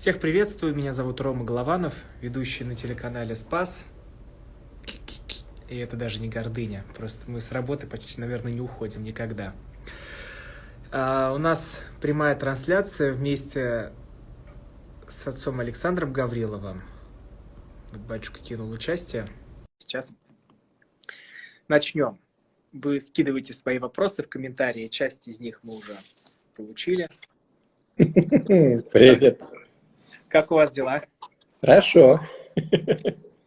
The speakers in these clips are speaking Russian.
Всех приветствую, меня зовут Рома Голованов, ведущий на телеканале «Спас». И это даже не гордыня, просто мы с работы почти, наверное, не уходим никогда. А, у нас прямая трансляция вместе с отцом Александром Гавриловым. Батюшка кинул участие. Сейчас начнем. Вы скидываете свои вопросы в комментарии, часть из них мы уже получили. Привет. Как у вас дела? Хорошо.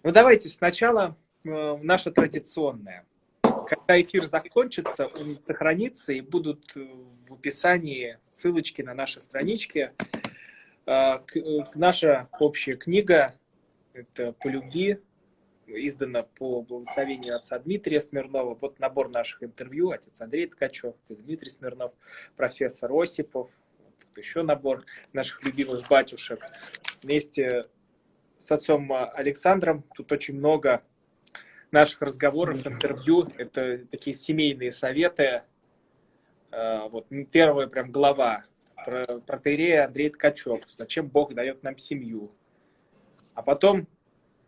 Ну давайте сначала э, наше традиционное. Когда эфир закончится, он сохранится и будут э, в описании ссылочки на наши странички. Э, к, э, наша общая книга это «По любви», издана по благословению отца Дмитрия Смирнова. Вот набор наших интервью. Отец Андрей Ткачев, Дмитрий Смирнов, профессор Осипов, еще набор наших любимых батюшек. Вместе с отцом Александром тут очень много наших разговоров, интервью. Это такие семейные советы. А, вот первая прям глава про протеерея Андрей Ткачев. Зачем Бог дает нам семью? А потом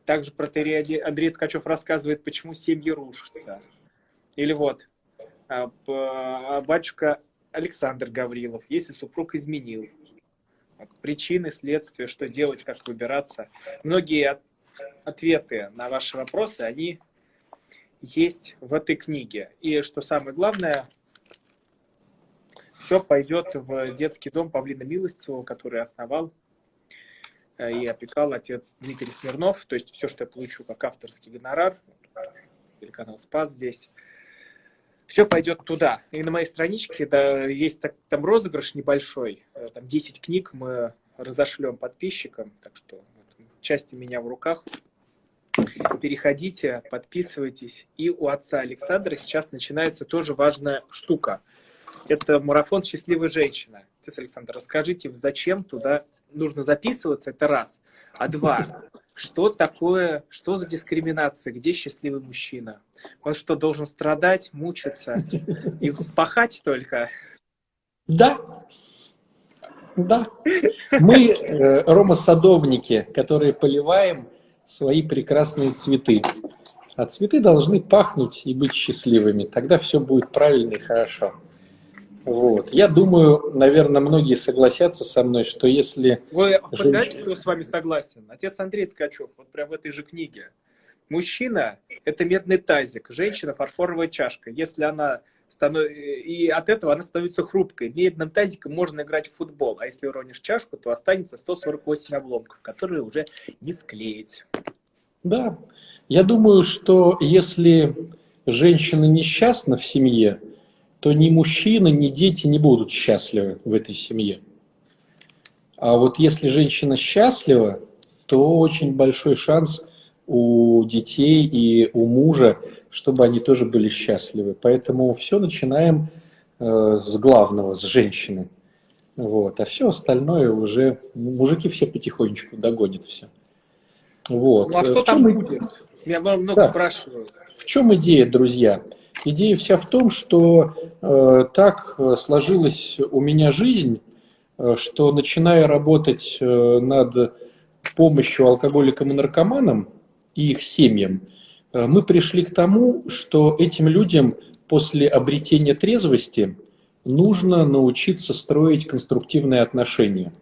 также протеерей Андрей Ткачев рассказывает, почему семьи рушатся. Или вот, а, а, батюшка Александр Гаврилов, если супруг изменил. Причины, следствия, что делать, как выбираться. Многие ответы на ваши вопросы, они есть в этой книге. И что самое главное, все пойдет в детский дом Павлина Милостивого, который основал э, и опекал отец Дмитрий Смирнов. То есть все, что я получу как авторский гонорар, телеканал «Спас» здесь, все пойдет туда. И на моей страничке да, есть так, там розыгрыш небольшой, э, там 10 книг мы разошлем подписчикам, так что часть у меня в руках. Переходите, подписывайтесь. И у отца Александра сейчас начинается тоже важная штука. Это марафон «Счастливая женщина». Отец Александр, расскажите, зачем туда нужно записываться, это раз. А два, что такое, что за дискриминация, где счастливый мужчина? Он что, должен страдать, мучиться и пахать только? Да, да. Мы, э, Рома-садовники, которые поливаем свои прекрасные цветы. А цветы должны пахнуть и быть счастливыми. Тогда все будет правильно и хорошо. Вот. Я думаю, наверное, многие согласятся со мной, что если... Вы женщина... знаете, кто с вами согласен? Отец Андрей Ткачев, вот прям в этой же книге. Мужчина – это медный тазик, женщина – фарфоровая чашка. Если она станов... И от этого она становится хрупкой. Медным тазиком можно играть в футбол, а если уронишь чашку, то останется 148 обломков, которые уже не склеить. Да, я думаю, что если женщина несчастна в семье, то ни мужчина, ни дети не будут счастливы в этой семье. А вот если женщина счастлива, то очень большой шанс у детей и у мужа, чтобы они тоже были счастливы. Поэтому все начинаем э, с главного, с женщины. Вот. А все остальное уже мужики все потихонечку догонят все. Вот. Ну а что в там чем... будет? Меня много да. спрашивают. В чем идея, друзья? Идея вся в том, что э, так сложилась у меня жизнь, э, что начиная работать э, над помощью алкоголикам и наркоманам и их семьям, э, мы пришли к тому, что этим людям после обретения трезвости нужно научиться строить конструктивные отношения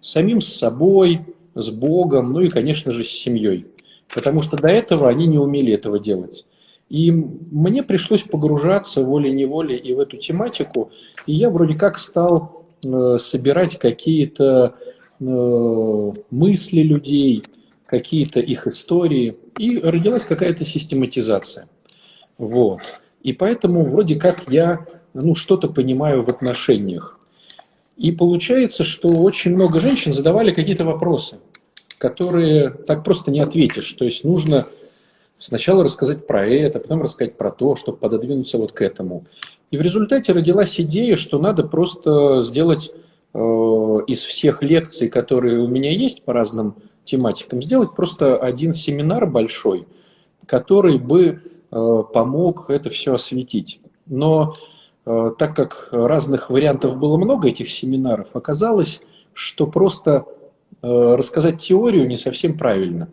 с самим с собой, с Богом, ну и, конечно же, с семьей. Потому что до этого они не умели этого делать. И мне пришлось погружаться волей-неволей и в эту тематику, и я вроде как стал э, собирать какие-то э, мысли людей, какие-то их истории, и родилась какая-то систематизация. Вот. И поэтому вроде как я ну, что-то понимаю в отношениях. И получается, что очень много женщин задавали какие-то вопросы, которые так просто не ответишь. То есть нужно Сначала рассказать про это, потом рассказать про то, чтобы пододвинуться вот к этому. И в результате родилась идея, что надо просто сделать э, из всех лекций, которые у меня есть по разным тематикам, сделать просто один семинар большой, который бы э, помог это все осветить. Но э, так как разных вариантов было много этих семинаров, оказалось, что просто рассказать теорию не совсем правильно.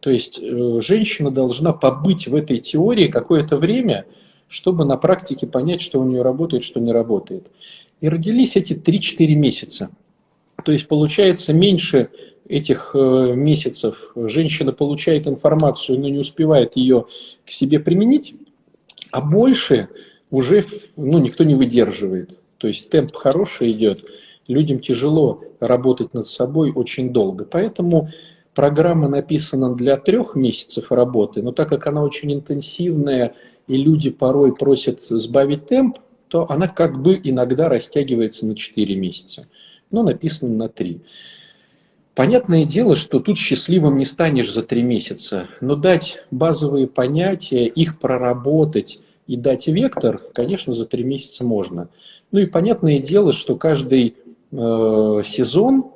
То есть женщина должна побыть в этой теории какое-то время, чтобы на практике понять, что у нее работает, что не работает. И родились эти 3-4 месяца. То есть получается меньше этих э, месяцев женщина получает информацию, но не успевает ее к себе применить, а больше уже ну, никто не выдерживает. То есть темп хороший идет, людям тяжело работать над собой очень долго. Поэтому программа написана для трех месяцев работы, но так как она очень интенсивная, и люди порой просят сбавить темп, то она как бы иногда растягивается на 4 месяца, но написано на 3. Понятное дело, что тут счастливым не станешь за три месяца, но дать базовые понятия, их проработать и дать вектор, конечно, за три месяца можно. Ну и понятное дело, что каждый э, сезон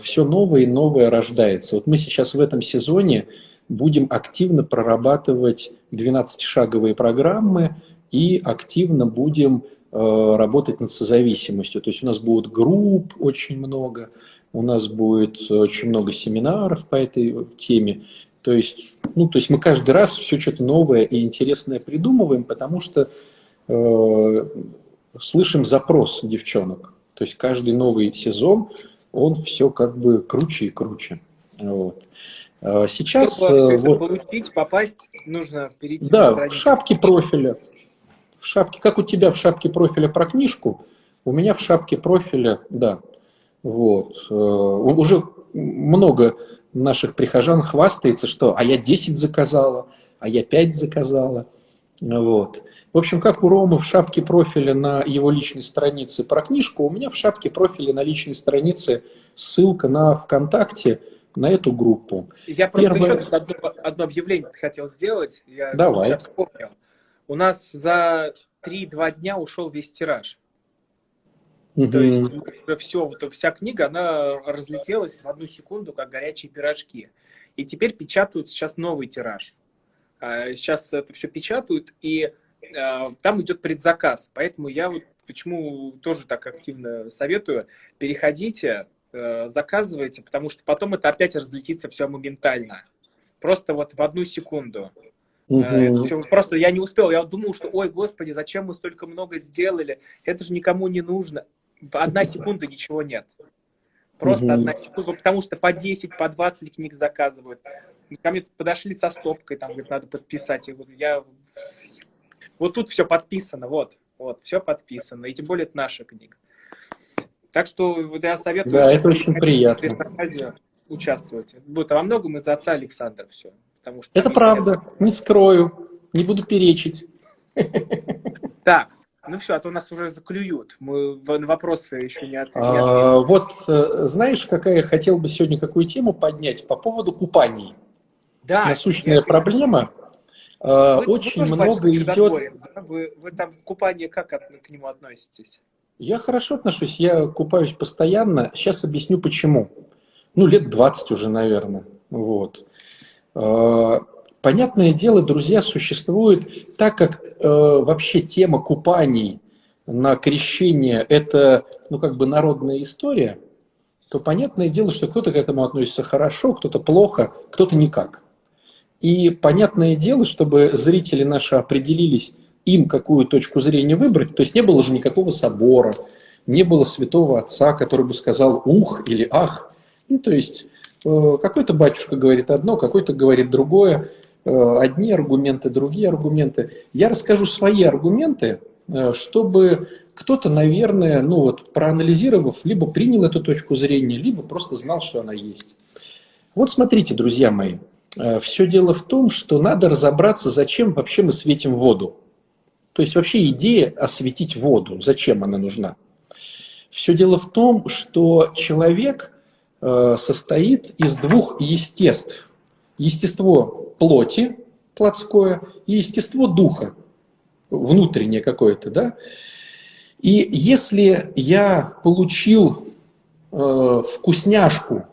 все новое и новое рождается. Вот мы сейчас в этом сезоне будем активно прорабатывать 12-шаговые программы и активно будем э, работать над созависимостью. То есть у нас будет групп очень много, у нас будет очень много семинаров по этой теме. То есть, ну, то есть мы каждый раз все что-то новое и интересное придумываем, потому что э, слышим запрос девчонок. То есть каждый новый сезон, он все как бы круче и круче. Вот. А сейчас Чтобы вот, получить, попасть, нужно перейти. Да, в шапке профиля. В шапке, как у тебя в шапке профиля про книжку, у меня в шапке профиля, да, вот. Э, уже много наших прихожан хвастается, что а я 10 заказала, а я 5 заказала. Вот. В общем, как у Ромы в шапке профиля на его личной странице про книжку, у меня в шапке профиля на личной странице ссылка на ВКонтакте на эту группу. Я просто Первое... еще одно, одно объявление хотел сделать. Я Давай. вспомнил. У нас за 3-2 дня ушел весь тираж. Угу. То есть уже все, вот, вся книга, она разлетелась в одну секунду, как горячие пирожки. И теперь печатают сейчас новый тираж. А, сейчас это все печатают, и а, там идет предзаказ. Поэтому я вот почему тоже так активно советую, переходите, э, заказывайте, потому что потом это опять разлетится все моментально. Просто вот в одну секунду. Угу. Все, просто я не успел, я думал, что, ой, господи, зачем мы столько много сделали, это же никому не нужно одна секунда ничего нет. Просто угу. одна секунда, потому что по 10, по 20 книг заказывают. Ко мне подошли со стопкой, там, говорит, надо подписать. И вот я... Вот тут все подписано, вот, вот, все подписано. И тем более это наша книга. Так что вот я советую... Да, это очень приятно. Участвовать. Будет во многом из-за отца Александра все. Потому что это правда, не скрою, не буду перечить. Так, ну все, а то нас уже заклюют. Мы на вопросы еще не ответили. А, вот э, знаешь, какая я хотел бы сегодня какую тему поднять по поводу купаний. Да. Насущная я... проблема. А, вы, Очень вы много идет. Да? Вы, вы там купание как от, к нему относитесь? Я хорошо отношусь, я купаюсь постоянно. Сейчас объясню почему. Ну, лет 20 уже, наверное. Вот. А, Понятное дело, друзья, существует, так как э, вообще тема купаний на крещение – это, ну, как бы народная история, то понятное дело, что кто-то к этому относится хорошо, кто-то плохо, кто-то никак. И понятное дело, чтобы зрители наши определились, им какую точку зрения выбрать, то есть не было же никакого собора, не было святого отца, который бы сказал «ух» или «ах». Ну, то есть э, какой-то батюшка говорит одно, какой-то говорит другое. Э, одни аргументы, другие аргументы. Я расскажу свои аргументы, э, чтобы кто-то, наверное, ну вот, проанализировав, либо принял эту точку зрения, либо просто знал, что она есть. Вот смотрите, друзья мои, все дело в том, что надо разобраться, зачем вообще мы светим воду. То есть вообще идея осветить воду, зачем она нужна. Все дело в том, что человек состоит из двух естеств. Естество плоти плотское и естество духа, внутреннее какое-то, да. И если я получил э, вкусняшку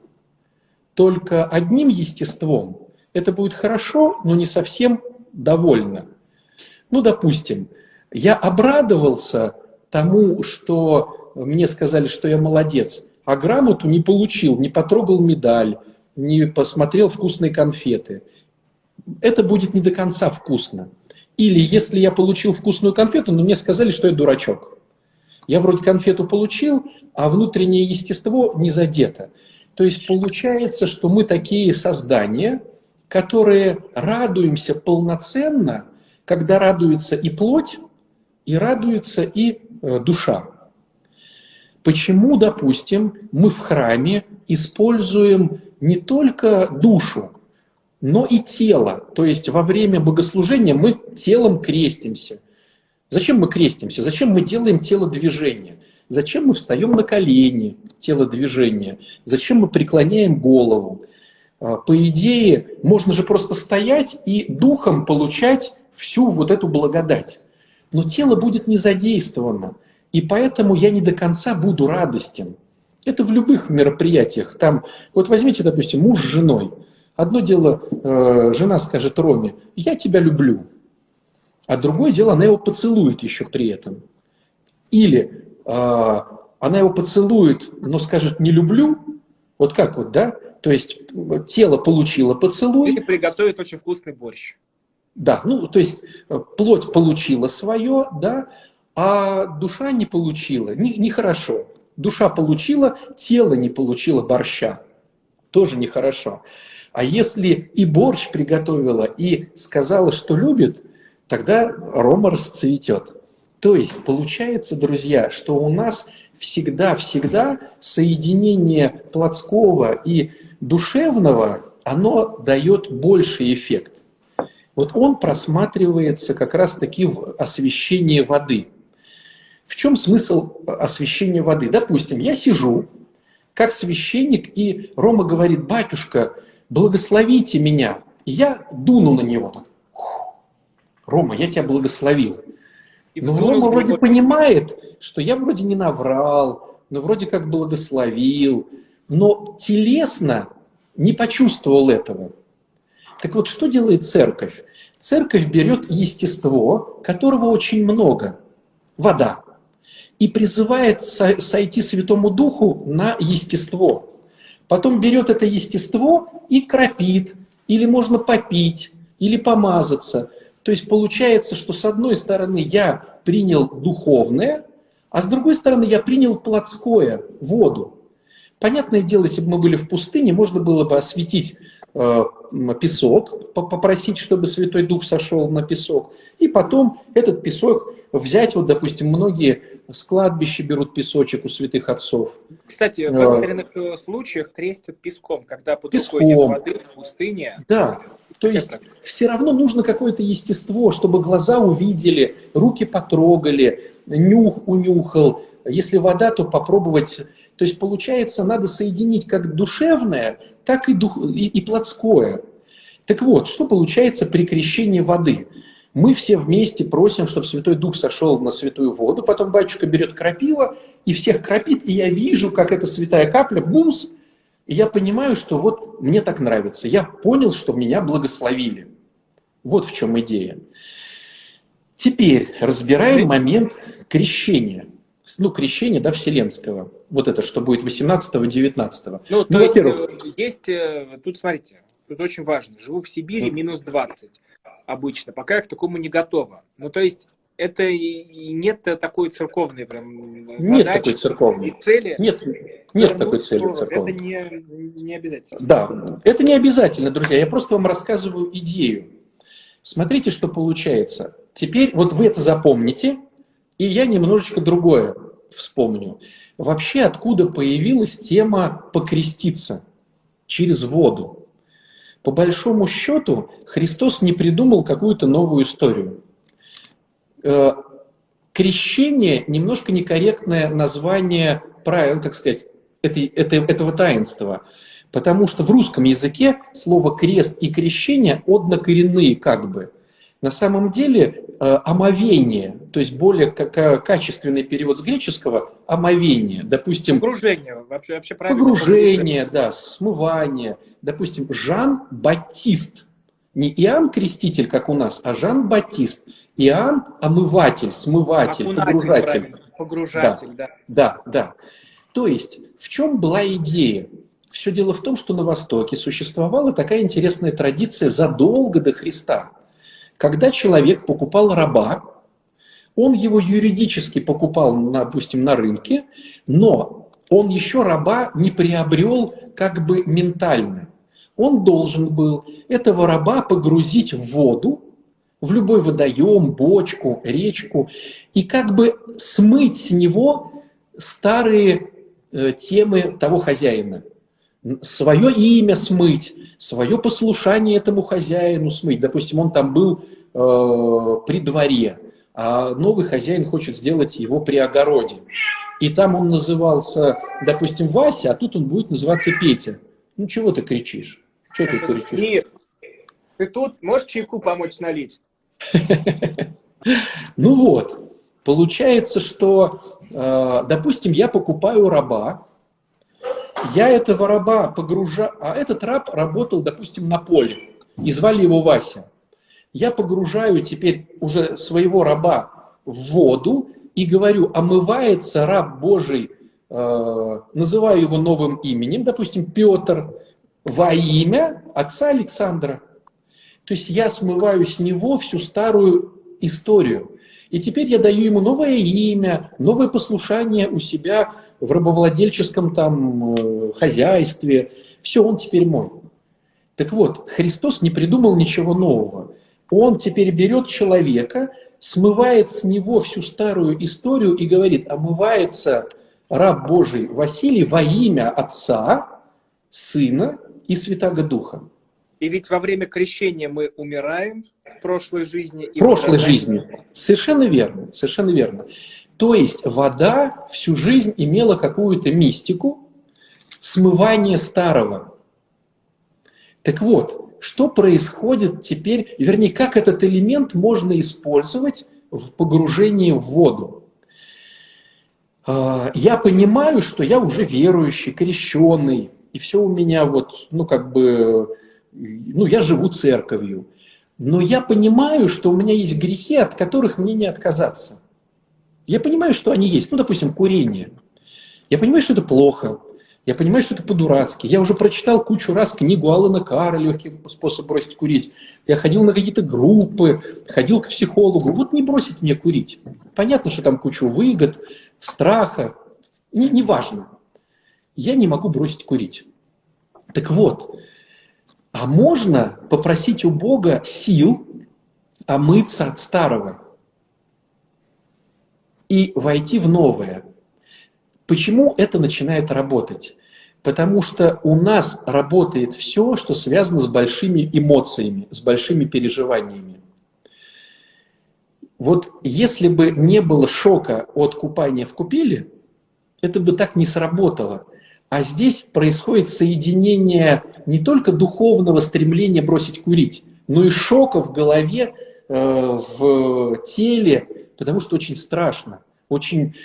только одним естеством, это будет хорошо, но не совсем довольно. Ну, допустим, я обрадовался тому, что мне сказали, что я молодец, а грамоту не получил, не потрогал медаль, не посмотрел вкусные конфеты. Это будет не до конца вкусно. Или если я получил вкусную конфету, но мне сказали, что я дурачок. Я вроде конфету получил, а внутреннее естество не задето. То есть получается, что мы такие создания, которые радуемся полноценно, когда радуется и плоть, и радуется и э, душа. Почему, допустим, мы в храме используем не только душу, но и тело. То есть во время богослужения мы телом крестимся. Зачем мы крестимся? Зачем мы делаем тело движения? Зачем мы встаем на колени, тело движения? Зачем мы преклоняем голову? А, по идее, можно же просто стоять и духом получать всю вот эту благодать. Но тело будет не задействовано. И поэтому я не до конца буду радостен. Это в любых мероприятиях. Там, вот возьмите, допустим, муж с женой. Одно дело, э, жена скажет Роме, я тебя люблю. А другое дело, она его поцелует еще при этом. Или э, она его поцелует, но скажет не люблю. Вот как вот, да? То есть тело получило поцелуй. Или приготовит очень вкусный борщ. Да, ну то есть э, плоть получила свое, да, а душа не получила. Нехорошо. Не, не душа получила, тело не получило борща. Тоже нехорошо. А если и борщ приготовила, и сказала, что любит, тогда Рома расцветет. То есть получается, друзья, что у нас всегда-всегда соединение плотского и душевного, оно дает больший эффект. Вот он просматривается как раз-таки в освещении воды – в чем смысл освящения воды? Допустим, я сижу как священник, и Рома говорит, батюшка, благословите меня. И я дуну на него. Так, Рома, я тебя благословил. И но Рома вроде понимает, что я вроде не наврал, но вроде как благословил, но телесно не почувствовал этого. Так вот, что делает церковь? Церковь берет естество, которого очень много. Вода и призывает сойти Святому Духу на естество. Потом берет это естество и кропит, или можно попить, или помазаться. То есть получается, что с одной стороны я принял духовное, а с другой стороны я принял плотское, воду. Понятное дело, если бы мы были в пустыне, можно было бы осветить э, песок, попросить, чтобы Святой Дух сошел на песок, и потом этот песок взять, вот, допустим, многие с кладбища берут песочек у святых отцов. Кстати, в экстренных э, случаях крестят песком, когда под песком. рукой нет воды в пустыне. Да, то есть Это... все равно нужно какое-то естество, чтобы глаза увидели, руки потрогали, нюх унюхал. Если вода, то попробовать. То есть получается, надо соединить как душевное, так и, дух, и, и плотское. Так вот, что получается при крещении воды? Мы все вместе просим, чтобы Святой Дух сошел на святую воду, потом батюшка берет крапила и всех крапит, и я вижу, как эта святая капля, бумс, и я понимаю, что вот мне так нравится. Я понял, что меня благословили. Вот в чем идея. Теперь разбираем момент крещения. Ну, крещение, да, вселенского. Вот это, что будет 18-19. Ну, ну, то есть, во-первых... Э, есть, э, тут смотрите, тут очень важно. Живу в Сибири, минус 20 обычно, пока я к такому не готова. Ну, то есть, это и нет такой церковной прям задачи, Нет такой церковной цели. Нет, нет такой цели церковной. Это не, не обязательно. Да, это не обязательно, друзья. Я просто вам рассказываю идею. Смотрите, что получается. Теперь вот вы это запомните, и я немножечко другое вспомню. Вообще, откуда появилась тема покреститься через воду? По большому счету, Христос не придумал какую-то новую историю. Э, крещение немножко некорректное название правил, так сказать, этой, этой, этого таинства. Потому что в русском языке слово крест и крещение однокоренные как бы. На самом деле э, омовение, то есть более качественный перевод с греческого – омовение. Допустим, погружение, вообще, вообще погружение, да, смывание. Допустим, Жан Батист, не Иоанн Креститель, как у нас, а Жан Батист. Иоанн – омыватель, смыватель, Окунатель, погружатель. Погружатель, да. Да, да. То есть, в чем была идея? Все дело в том, что на Востоке существовала такая интересная традиция задолго до Христа. Когда человек покупал раба, он его юридически покупал, допустим, на рынке, но он еще раба не приобрел как бы ментально. Он должен был этого раба погрузить в воду, в любой водоем, бочку, речку, и как бы смыть с него старые э, темы того хозяина. Свое имя смыть, свое послушание этому хозяину смыть. Допустим, он там был э, при дворе, а новый хозяин хочет сделать его при огороде. И там он назывался, допустим, Вася, а тут он будет называться Петя. Ну, чего ты кричишь? Чего ты кричишь? Мир, ты тут можешь чайку помочь налить? Ну вот, получается, что, э, допустим, я покупаю раба, я этого раба погружаю, а этот раб работал, допустим, на поле, и звали его Вася. Я погружаю теперь уже своего раба в воду и говорю, омывается раб Божий, э, называю его новым именем, допустим, Петр, во имя отца Александра. То есть я смываю с него всю старую историю. И теперь я даю ему новое имя, новое послушание у себя в рабовладельческом там э, хозяйстве. Все, он теперь мой. Так вот, Христос не придумал ничего нового. Он теперь берет человека, смывает с него всю старую историю и говорит, омывается раб Божий Василий во имя Отца, Сына и Святаго Духа. И ведь во время крещения мы умираем в прошлой жизни. В прошлой жизни. Совершенно верно, совершенно верно. То есть вода всю жизнь имела какую-то мистику, смывание старого. Так вот, что происходит теперь, вернее, как этот элемент можно использовать в погружении в воду? А, я понимаю, что я уже верующий, крещенный, и все у меня вот, ну, как бы, ну, я живу церковью. Но я понимаю, что у меня есть грехи, от которых мне не отказаться. Я понимаю, что они есть. Ну, допустим, курение. Я понимаю, что это плохо. Я понимаю, что это по-дурацки. Я уже прочитал кучу раз книгу Алана Кара «Легкий способ бросить курить». Я ходил на какие-то группы, ходил к психологу. Вот не бросить мне курить. Понятно, что там кучу выгод, страха. Не, не важно. Я не могу бросить курить. Так вот, а можно попросить у Бога сил омыться от старого и войти в новое. Почему это начинает работать? Потому что у нас работает все, что связано с большими эмоциями, с большими переживаниями. Вот если бы не было шока от купания в купели, это бы так не сработало. А здесь происходит соединение не только духовного стремления бросить курить, но и шока в голове, э, в теле, потому что очень страшно, очень,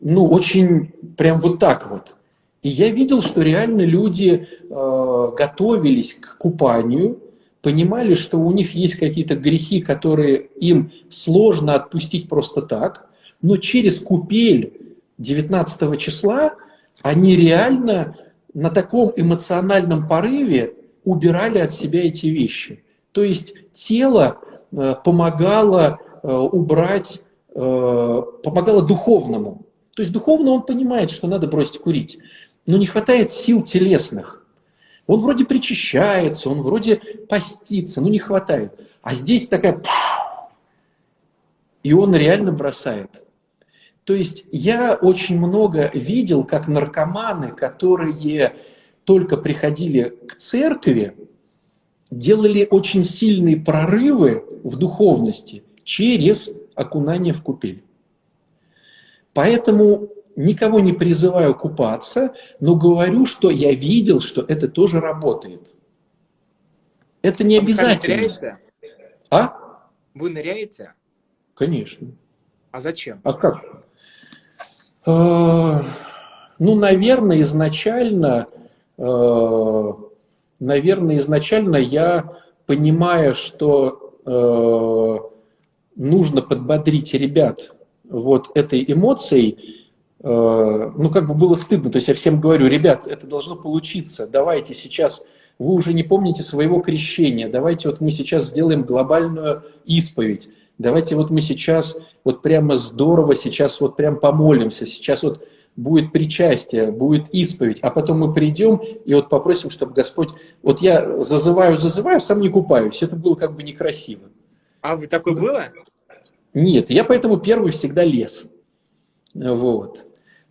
ну, очень прям вот так вот. И я видел, что реально люди э, готовились к купанию, понимали, что у них есть какие-то грехи, которые им сложно отпустить просто так, но через купель 19 числа они реально на таком эмоциональном порыве убирали от себя эти вещи. То есть тело э, помогало убрать, э, помогало духовному. То есть духовно он понимает, что надо бросить курить, но не хватает сил телесных. Он вроде причащается, он вроде постится, но не хватает. А здесь такая... И он реально бросает. То есть я очень много видел, как наркоманы, которые только приходили к церкви, делали очень сильные прорывы в духовности через окунание в купель. Поэтому никого не призываю купаться, но говорю, что я видел, что это тоже работает. Это не обязательно. Вы ныряете? А? Вы ныряете? Конечно. А зачем? А как? Э, ну, наверное, изначально, э, наверное, изначально я, понимая, что э, нужно подбодрить ребят вот этой эмоцией, ну, как бы было стыдно. То есть я всем говорю, ребят, это должно получиться. Давайте сейчас, вы уже не помните своего крещения, давайте вот мы сейчас сделаем глобальную исповедь. Давайте вот мы сейчас вот прямо здорово сейчас вот прям помолимся, сейчас вот будет причастие, будет исповедь, а потом мы придем и вот попросим, чтобы Господь... Вот я зазываю, зазываю, сам не купаюсь. Это было как бы некрасиво. А вы такое было? Нет, я поэтому первый всегда лез. Вот.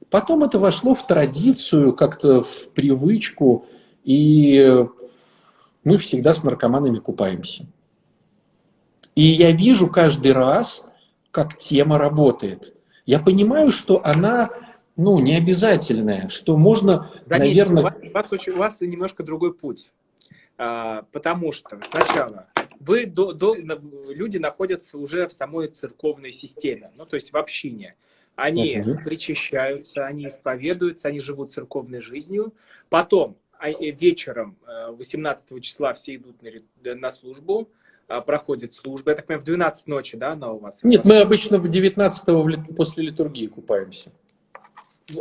Потом это вошло в традицию, как-то в привычку, и мы всегда с наркоманами купаемся. И я вижу каждый раз, как тема работает. Я понимаю, что она ну, не обязательная, что можно, Заметьте, наверное... У вас, у, вас немножко другой путь. А, потому что сначала вы до, до, люди находятся уже в самой церковной системе, ну, то есть в общине. Они uh-huh. причащаются, они исповедуются, они живут церковной жизнью. Потом а, э, вечером 18 э, числа все идут на, на службу, а, проходит служба. Я так понимаю, в 12 ночи, да, она у вас? Нет, мы обычно в 19 после литургии купаемся.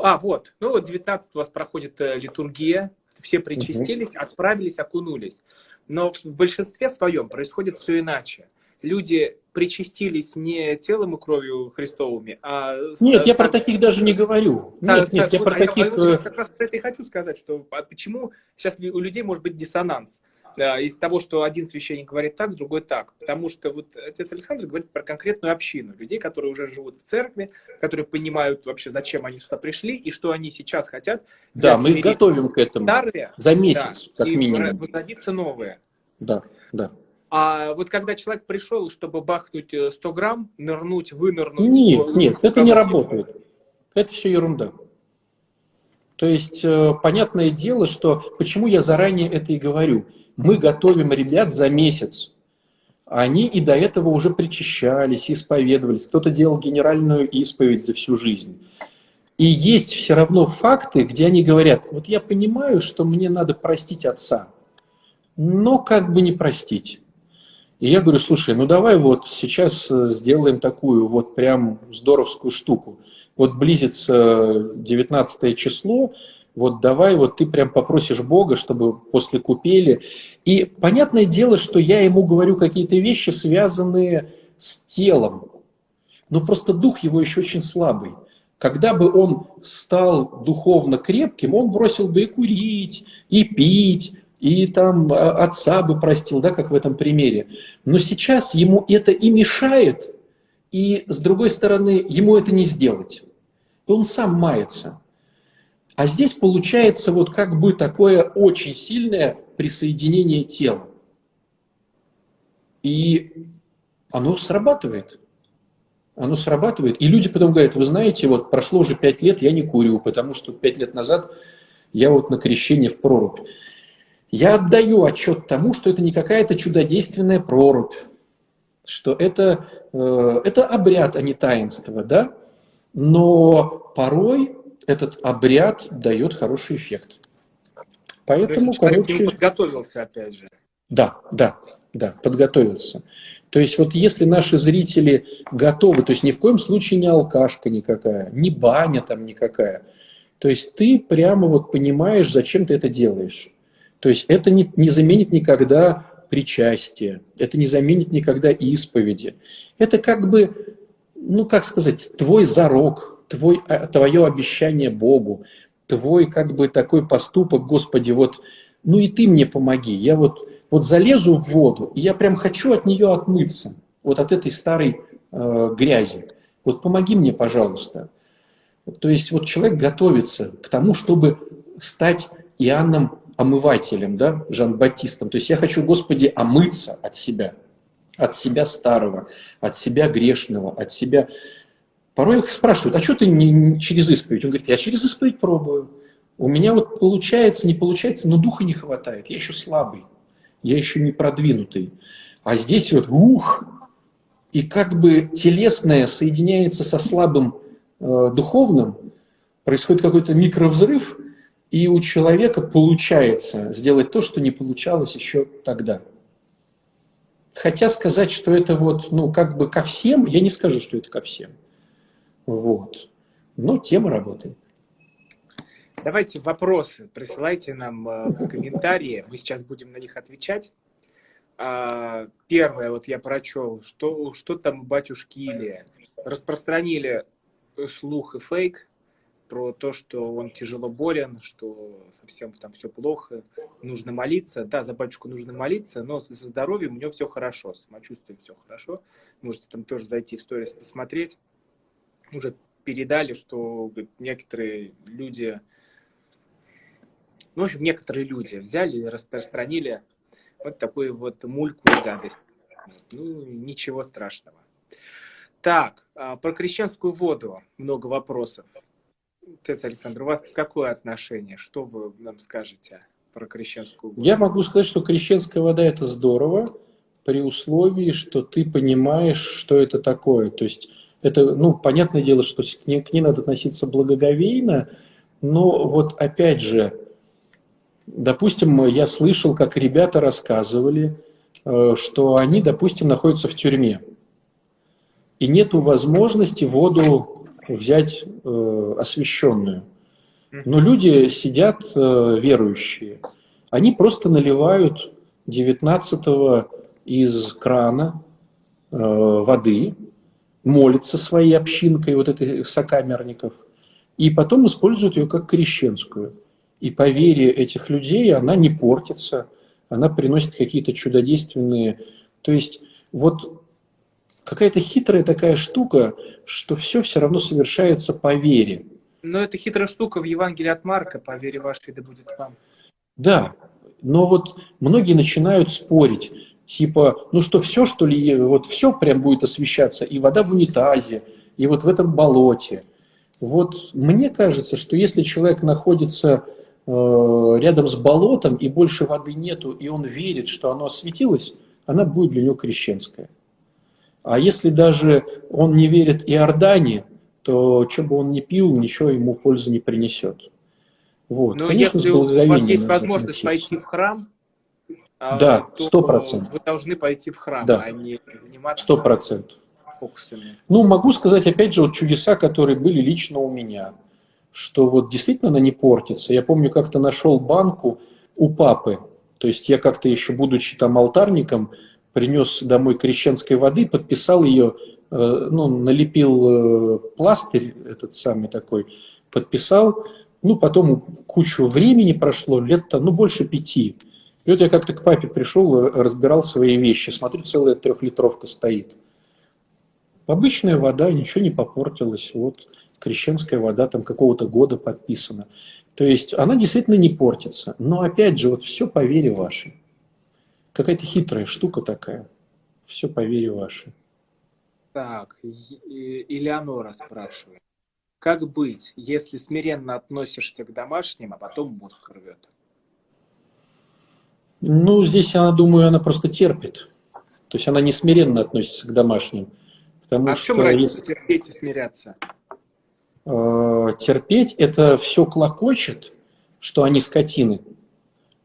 А, вот. Ну вот 19 у вас проходит э, литургия, все причастились, угу. отправились, окунулись. Но в большинстве своем происходит все иначе. Люди причастились не телом и кровью Христовыми, а... Нет, я про таких даже не говорю. Нет, нет, я про таких... Я как раз про это и хочу сказать, что а почему сейчас у людей может быть диссонанс из того, что один священник говорит так, другой так. Потому что вот отец Александр говорит про конкретную общину, людей, которые уже живут в церкви, которые понимают вообще, зачем они сюда пришли и что они сейчас хотят. Да, мы готовим к этому старые, за месяц, да, как минимум. И новые. Да, да. А вот когда человек пришел, чтобы бахнуть 100 э, грамм, нырнуть, вынырнуть... Нет, ну, нет, это не работает. Это все ерунда. То есть, э, понятное дело, что почему я заранее это и говорю. Мы готовим ребят за месяц. Они и до этого уже причащались, исповедовались. Кто-то делал генеральную исповедь за всю жизнь. И есть все равно факты, где они говорят, вот я понимаю, что мне надо простить отца, но как бы не простить. И я говорю, слушай, ну давай вот сейчас э, сделаем такую вот прям здоровскую штуку. Вот близится 19 число, вот давай вот ты прям попросишь Бога, чтобы после купели. И понятное дело, что я ему говорю какие-то вещи, связанные с телом. Но просто дух его еще очень слабый. Когда бы он стал духовно крепким, он бросил бы и курить, и пить, и там а, отца бы простил, да, как в этом примере. Но сейчас ему это и мешает, и с другой стороны, ему это не сделать. И он сам мается. А здесь получается вот как бы такое очень сильное присоединение тела. И оно срабатывает. Оно срабатывает. И люди потом говорят, вы знаете, вот прошло уже пять лет, я не курю, потому что пять лет назад я вот на крещение в прорубь. Я отдаю отчет тому, что это не какая-то чудодейственная прорубь, что это, э, это обряд, а не таинство, да? Но порой этот обряд дает хороший эффект. Поэтому, короче... подготовился, опять же. Да, да, да, подготовился. То есть вот если наши зрители готовы, то есть ни в коем случае не алкашка никакая, не баня там никакая, то есть ты прямо вот понимаешь, зачем ты это делаешь. То есть это не, не заменит никогда причастие, это не заменит никогда исповеди. Это как бы, ну как сказать, твой зарок, твой, а, твое обещание Богу, твой как бы такой поступок, Господи, вот, ну и ты мне помоги. Я вот, вот залезу в воду, и я прям хочу от нее отмыться, вот от этой старой э, грязи. Вот помоги мне, пожалуйста. То есть вот человек готовится к тому, чтобы стать Иоанном омывателем, да, Жан-Батистом. То есть я хочу, Господи, омыться от себя, от себя старого, от себя грешного, от себя... Порой их спрашивают, а что ты не, через исповедь? Он говорит, я через исповедь пробую. У меня вот получается, не получается, но духа не хватает. Я еще слабый, я еще не продвинутый. А здесь вот ух, и как бы телесное соединяется со слабым э, духовным, происходит какой-то микровзрыв – и у человека получается сделать то, что не получалось еще тогда. Хотя сказать, что это вот, ну, как бы ко всем, я не скажу, что это ко всем. Вот. но тема работает. Давайте вопросы присылайте нам э, в комментарии, мы сейчас будем на них отвечать. А, первое, вот я прочел, что, что там батюшки Илия. Распространили слух и фейк про то, что он тяжело болен, что совсем там все плохо, нужно молиться. Да, за батюшку нужно молиться, но со здоровьем у него все хорошо, с самочувствием все хорошо. Можете там тоже зайти в сторис посмотреть. Уже передали, что некоторые люди, ну, в общем, некоторые люди взяли и распространили вот такую вот мульку и гадость. Ну, ничего страшного. Так, а, про крещенскую воду много вопросов. Отец Александр, у вас какое отношение? Что вы нам скажете про крещенскую воду? Я могу сказать, что крещенская вода – это здорово, при условии, что ты понимаешь, что это такое. То есть это, ну, понятное дело, что к ней, к ней надо относиться благоговейно, но вот опять же, допустим, я слышал, как ребята рассказывали, э, что они, допустим, находятся в тюрьме, и нету возможности воду взять э, освященную. Но люди сидят э, верующие. Они просто наливают 19 из крана воды, молятся своей общинкой, вот этой сокамерников, и потом используют ее как крещенскую. И по вере этих людей она не портится, она приносит какие-то чудодейственные... То есть вот какая-то хитрая такая штука, что все все равно совершается по вере. Но это хитрая штука в Евангелии от Марка, по вере вашей да будет вам. Да, но вот многие начинают спорить, типа, ну что, все, что ли, вот все прям будет освещаться, и вода в унитазе, и вот в этом болоте. Вот мне кажется, что если человек находится э, рядом с болотом, и больше воды нету, и он верит, что оно осветилось, она будет для него крещенская. А если даже он не верит Иордане, то что бы он ни пил, ничего ему пользы не принесет. Вот. Но Конечно, если у вас есть возможность пойти в храм, да, сто процентов. Вы должны пойти в храм, да. а не заниматься сто процентов. фокусами. Ну, могу сказать, опять же, вот чудеса, которые были лично у меня, что вот действительно она не портится. Я помню, как-то нашел банку у папы, то есть я как-то еще, будучи там алтарником, принес домой крещенской воды, подписал ее, э, ну, налепил э, пластырь этот самый такой, подписал, ну, потом кучу времени прошло, лет-то, ну, больше пяти. И вот я как-то к папе пришел, разбирал свои вещи, смотрю, целая трехлитровка стоит. Обычная вода, ничего не попортилось, вот крещенская вода там какого-то года подписана. То есть она действительно не портится. Но опять же, вот все по вере вашей. Какая-то хитрая штука такая. Все по вере вашей. Так, Элеонора спрашивает. Как быть, если смиренно относишься к домашним, а потом мозг рвет? Ну, здесь, я думаю, она просто терпит. То есть она не смиренно относится к домашним. Потому а в чем разница если... терпеть и смиряться? Э, терпеть – это все клокочет, что они скотины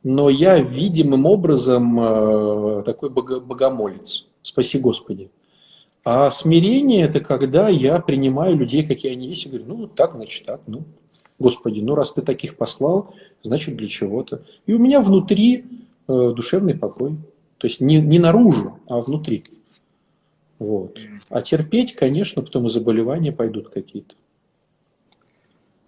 но я видимым образом э, такой богомолец. Спаси Господи. А смирение – это когда я принимаю людей, какие они есть, и говорю, ну, так, значит, так, ну, Господи, ну, раз ты таких послал, значит, для чего-то. И у меня внутри душевный покой. То есть не, не наружу, а внутри. Вот. А терпеть, конечно, потом и заболевания пойдут какие-то.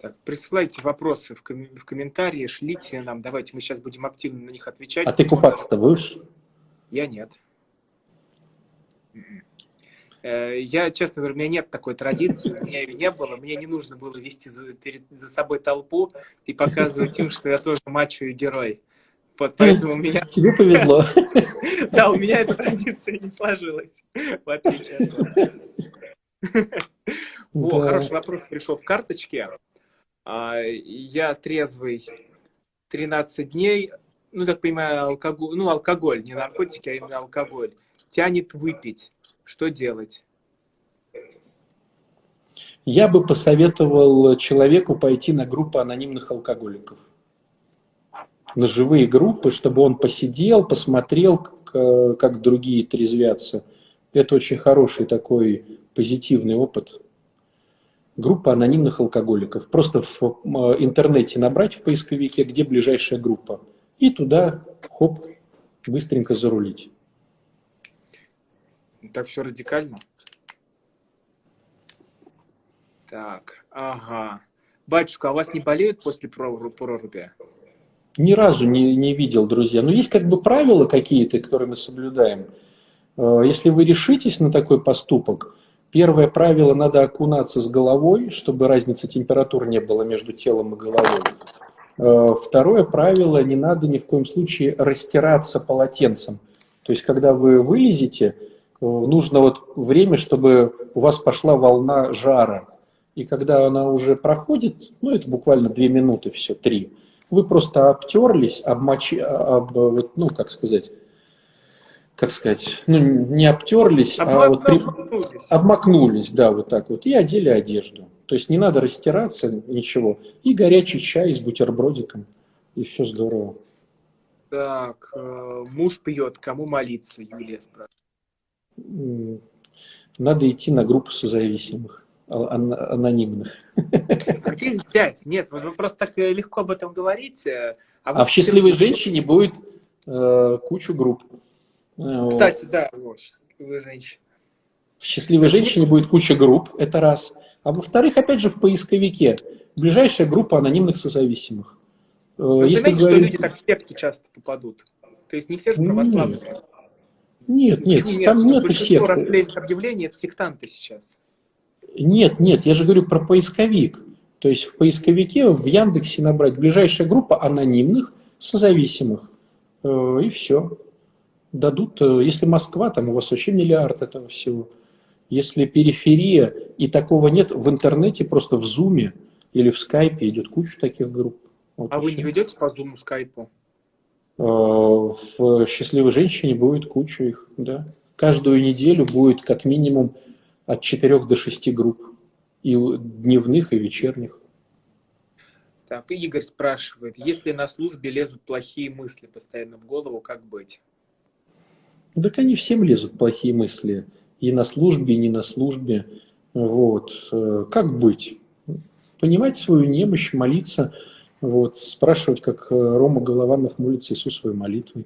Так, присылайте вопросы в, ком- в комментарии, шлите нам. Давайте мы сейчас будем активно на них отвечать. А ты купаться-то будешь? Я нет. Э, я, честно говоря, у меня нет такой традиции, у меня ее не было. Мне не нужно было вести за, перед, за собой толпу и показывать им, что я тоже мачо и герой. Поэтому у меня... Тебе повезло. Да, у меня эта традиция не сложилась, в отличие от О, хороший вопрос пришел в карточке. А, я трезвый 13 дней, ну, так понимаю, алкоголь, ну, алкоголь, не наркотики, а именно алкоголь, тянет выпить. Что делать? Я бы посоветовал человеку пойти на группу анонимных алкоголиков. На живые группы, чтобы он посидел, посмотрел, как, как другие трезвятся. Это очень хороший такой позитивный опыт. группа анонимных алкоголиков. Просто в интернете набрать в поисковике, где ближайшая группа. И туда, хоп, быстренько зарулить. Так все радикально? Так, ага. Батюшка, а вас не болеют после проруби? Ни разу не, не видел, друзья. Но есть как бы правила какие-то, которые мы соблюдаем. Э, если вы решитесь на такой поступок, первое правило – надо окунаться с головой, чтобы разницы температур не было между телом и головой. Э, второе правило – не надо ни в коем случае растираться полотенцем. То есть, когда вы вылезете, э, нужно вот время, чтобы у вас пошла волна жара. И когда она уже проходит, ну, это буквально две минуты, все, три, вы просто обтерлись, обмочи, об, ну, как сказать, как сказать, ну, не обтерлись, а вот при... обмакнулись, да, вот так вот, и одели одежду. То есть не надо растираться, ничего. И горячий чай с бутербродиком, и все здорово. Так, э, муж пьет, кому молиться, Юлия спрашивает. Надо идти на группу созависимых анонимных. А где взять? Нет, вы просто так э, легко об этом говорите. А, а в «Счастливой женщине» будет э, кучу групп. Э, Кстати, вот. да, вот, «Счастливая женщина». В «Счастливой женщине» будет куча групп, это раз. А во-вторых, опять же, в поисковике ближайшая группа анонимных созависимых. Э, Вы Если знаете, говорить... что люди так в секту часто попадут? То есть не все же православные. Нет, нет, нет там нет сект. расклеенных объявлений – это сектанты сейчас. Нет, нет, я же говорю про поисковик. То есть в поисковике в Яндексе набрать ближайшая группа анонимных созависимых. Э, и все. Дадут, э, если Москва, там у вас вообще миллиард этого всего. Если периферия и такого нет, в интернете, просто в Зуме или в Скайпе идет куча таких групп. Вот а вы все. не ведете по Зуму, Скайпу? Э, в «Счастливой женщине» будет куча их, да. Каждую неделю будет как минимум от 4 до 6 групп, и дневных, и вечерних. Так, Игорь спрашивает, если на службе лезут плохие мысли постоянно в голову, как быть? Так они всем лезут плохие мысли. И на службе, и не на службе. Вот. Э, как быть? Понимать свою немощь, молиться, вот, спрашивать, как э, Рома Голованов молится Иисусовой молитвой.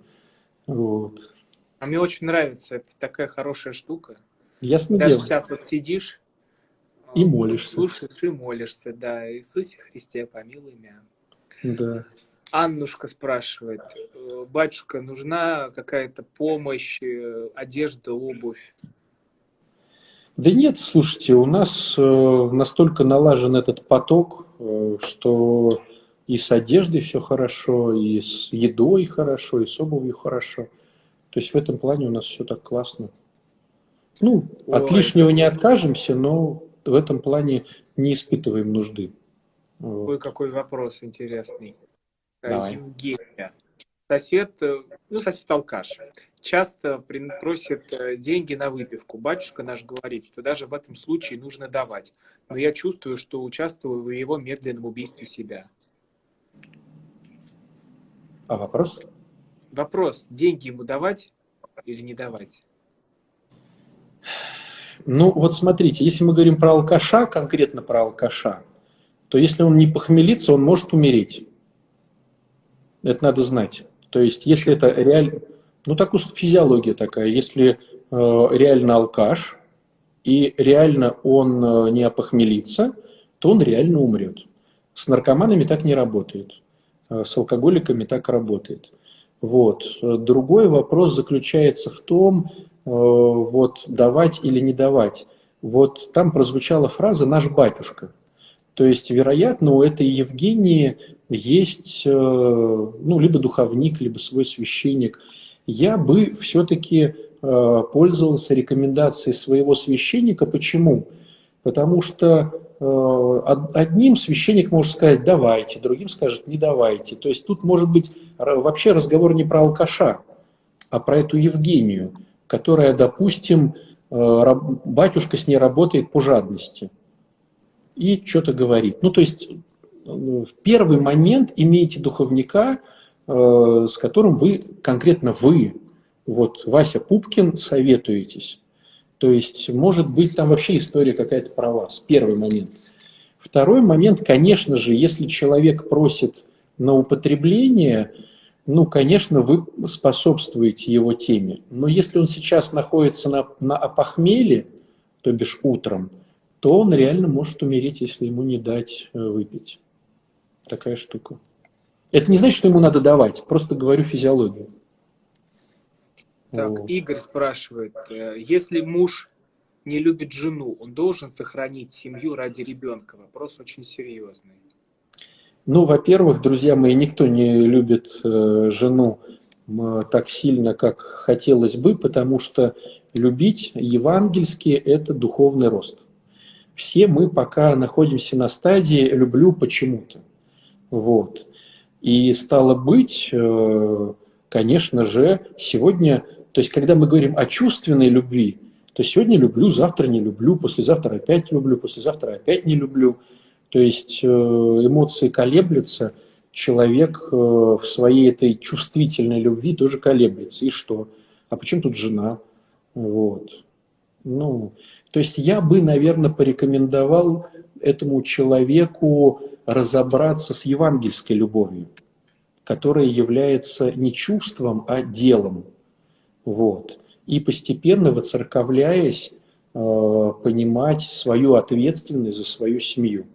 Вот. А мне очень нравится, это такая хорошая штука. Ясно Даже дело. сейчас вот сидишь и молишься. Слушаешь и молишься, да. Иисусе Христе, помилуй меня. Да. Аннушка спрашивает, «Э, батюшка, нужна какая-то помощь, э, одежда, обувь? Да нет, слушайте, у нас э, настолько налажен этот поток, что и с одеждой все хорошо, и с едой хорошо, и с обувью хорошо. То есть в этом плане у нас все так классно. Ну, Ой, от лишнего не откажемся, но в этом плане не испытываем нужды. Ой, какой вопрос интересный. Э, Давай. Евгения. Сосед, э, ну, сосед алкаш, часто просит э, деньги на выпивку. Батюшка наш говорит, что даже в этом случае нужно давать. Но я чувствую, что участвую в его медленном убийстве себя. А вопрос? Вопрос, деньги ему давать или не давать? Ну, вот смотрите, если мы говорим про алкаша, конкретно про алкаша, то если он не похмелится, он может умереть. Это надо знать. То есть, если это реально... Ну, так физиология такая. Если э, реально алкаш, и реально он э, не опохмелится, то он реально умрет. С наркоманами так не работает. Э, с алкоголиками так работает. Вот. Другой вопрос заключается в том, Э, вот давать или не давать. Вот там прозвучала фраза «наш батюшка». То есть, вероятно, у этой Евгении есть э, ну, либо духовник, либо свой священник. Я бы все-таки э, пользовался рекомендацией своего священника. Почему? Потому что одним священник может сказать «давайте», другим скажет «не давайте». То есть тут может быть вообще разговор не про алкаша, а про эту Евгению – которая, допустим, э, батюшка с ней работает по жадности и что-то говорит. Ну, то есть в первый момент имеете духовника, э, с которым вы, конкретно вы, вот Вася Пупкин, советуетесь. То есть, может быть, там вообще история какая-то про вас. Первый момент. Второй момент, конечно же, если человек просит на употребление, ну, конечно, вы способствуете его теме. Но если он сейчас находится на, на опохмеле, то бишь утром, то он реально может умереть, если ему не дать э, выпить. Такая штука. Это не значит, что ему надо давать, просто говорю физиологию. Так, вот. Игорь спрашивает, э, если муж не любит жену, он должен сохранить семью ради ребенка? Вопрос очень серьезный. Ну, во-первых, друзья мои, никто не любит э, жену так сильно, как хотелось бы, потому что любить евангельски – это духовный рост. Все мы пока находимся на стадии «люблю почему-то». Вот. И стало быть, э, конечно же, сегодня, то есть когда мы говорим о чувственной любви, то сегодня люблю, завтра не люблю, послезавтра опять люблю, послезавтра опять не люблю – то есть э, эмоции колеблются, человек э, в своей этой чувствительной любви тоже колеблется. И что? А почему тут жена? Вот. Ну, то есть я бы, наверное, порекомендовал этому человеку разобраться с евангельской любовью, которая является не чувством, а делом. Вот. И постепенно, воцерковляясь, э, понимать свою ответственность за свою семью.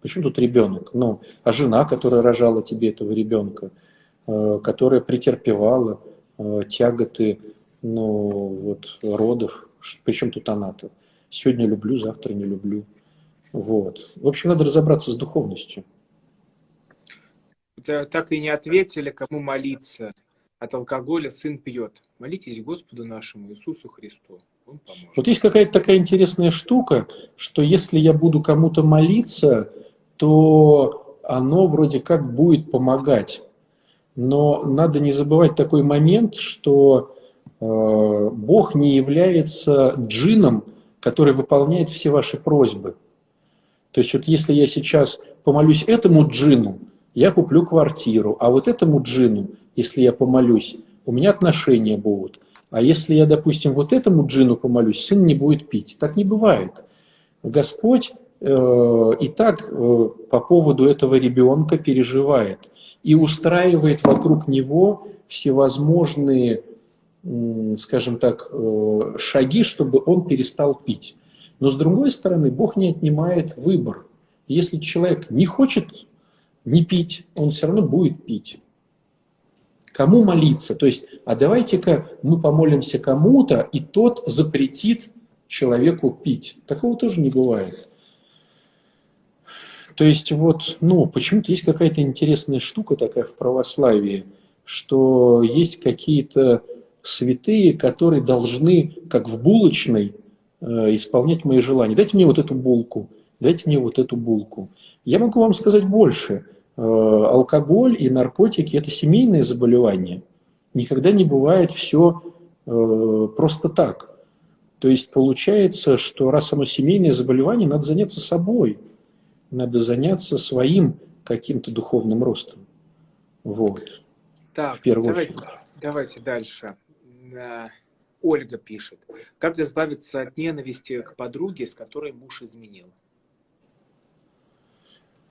Почему тут ребенок? Ну, а жена, которая рожала тебе этого ребенка, э, которая претерпевала э, тяготы ну, вот, родов, причем тут она-то? Сегодня люблю, завтра не люблю. Вот. В общем, надо разобраться с духовностью. Так и не ответили, кому молиться. От алкоголя сын пьет. Молитесь Господу нашему Иисусу Христу. Он поможет. Вот есть какая-то такая интересная штука, что если я буду кому-то молиться, то оно вроде как будет помогать. Но надо не забывать такой момент, что э, Бог не является джином, который выполняет все ваши просьбы. То есть вот если я сейчас помолюсь этому джину, я куплю квартиру, а вот этому джину, если я помолюсь, у меня отношения будут. А если я, допустим, вот этому джину помолюсь, сын не будет пить. Так не бывает. Господь и так э, по поводу этого ребенка переживает и устраивает вокруг него всевозможные, скажем так, э, шаги, чтобы он перестал пить. Но с другой стороны, Бог не отнимает выбор. Если человек не хочет не пить, он все равно будет пить. Кому молиться? То есть, а давайте-ка мы помолимся кому-то, и тот запретит человеку пить. Такого тоже не бывает. То есть вот, ну, почему-то есть какая-то интересная штука такая в православии, что есть какие-то святые, которые должны, как в булочной, э, исполнять мои желания. Дайте мне вот эту булку, дайте мне вот эту булку. Я могу вам сказать больше. Э, алкоголь и наркотики – это семейные заболевания. Никогда не бывает все э, просто так. То есть получается, что раз оно семейное заболевание, надо заняться собой – надо заняться своим каким-то духовным ростом. Вот. Так, в первую давайте, очередь. давайте дальше. Ольга пишет. Как избавиться от ненависти к подруге, с которой муж изменил?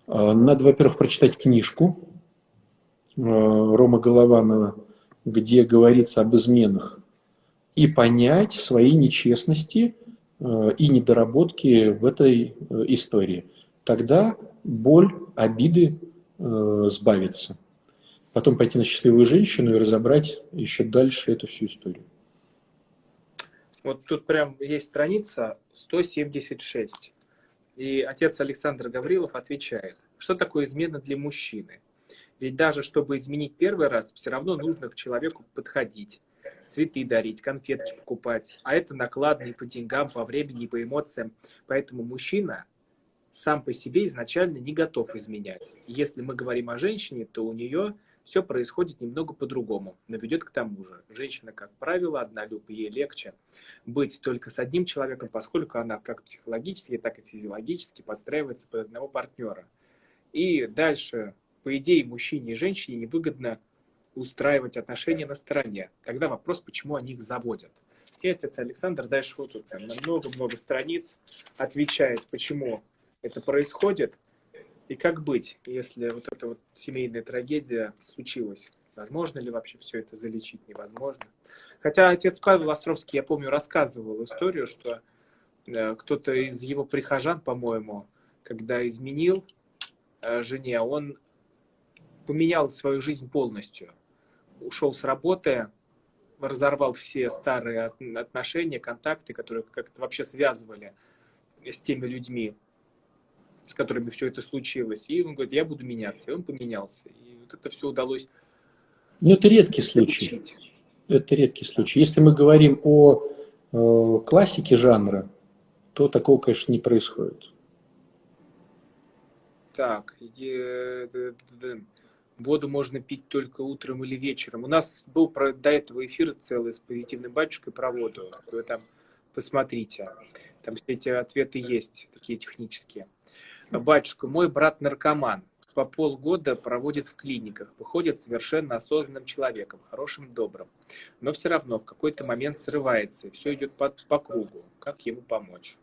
А, надо, во-первых, прочитать книжку а, Рома Голованова, где говорится об изменах, и понять свои нечестности и недоработки в этой э, истории тогда боль, обиды э, сбавится. Потом пойти на счастливую женщину и разобрать еще дальше эту всю историю. Вот тут прям есть страница 176. И отец Александр Гаврилов отвечает, что такое измена для мужчины? Ведь даже чтобы изменить первый раз, все равно нужно к человеку подходить, цветы дарить, конфетки покупать. А это накладно и по деньгам, по времени, и по эмоциям. Поэтому мужчина сам по себе изначально не готов изменять. Если мы говорим о женщине, то у нее все происходит немного по-другому, но ведет к тому же. Женщина, как правило, однолюб, ей легче быть только с одним человеком, поскольку она как психологически, так и физиологически подстраивается под одного партнера. И дальше, по идее, мужчине и женщине невыгодно устраивать отношения на стороне. Тогда вопрос, почему они их заводят. И отец Александр дальше вот тут много-много страниц отвечает, почему это происходит, и как быть, если вот эта вот семейная трагедия случилась. Возможно ли вообще все это залечить? Невозможно. Хотя отец Павел Островский, я помню, рассказывал историю, что э, кто-то из его прихожан, по-моему, когда изменил э, жене, он поменял свою жизнь полностью. Ушел с работы, разорвал все старые отношения, контакты, которые как-то вообще связывали с теми людьми, с которыми все это случилось. И он говорит, я буду меняться. И он поменялся. И вот это все удалось Ну, это редкий случай. Лечить. Это редкий случай. Если мы говорим о э, классике жанра, то такого, конечно, не происходит. Так, Воду можно пить только утром или вечером. У нас был про, до этого эфир целый с позитивным батюшкой про воду. Вы там посмотрите. Там все эти ответы есть, такие технические. Батюшка, мой брат наркоман. По полгода проводит в клиниках. Выходит совершенно осознанным человеком, хорошим, добрым. Но все равно в какой-то момент срывается, и все идет по, по кругу. Как ему помочь?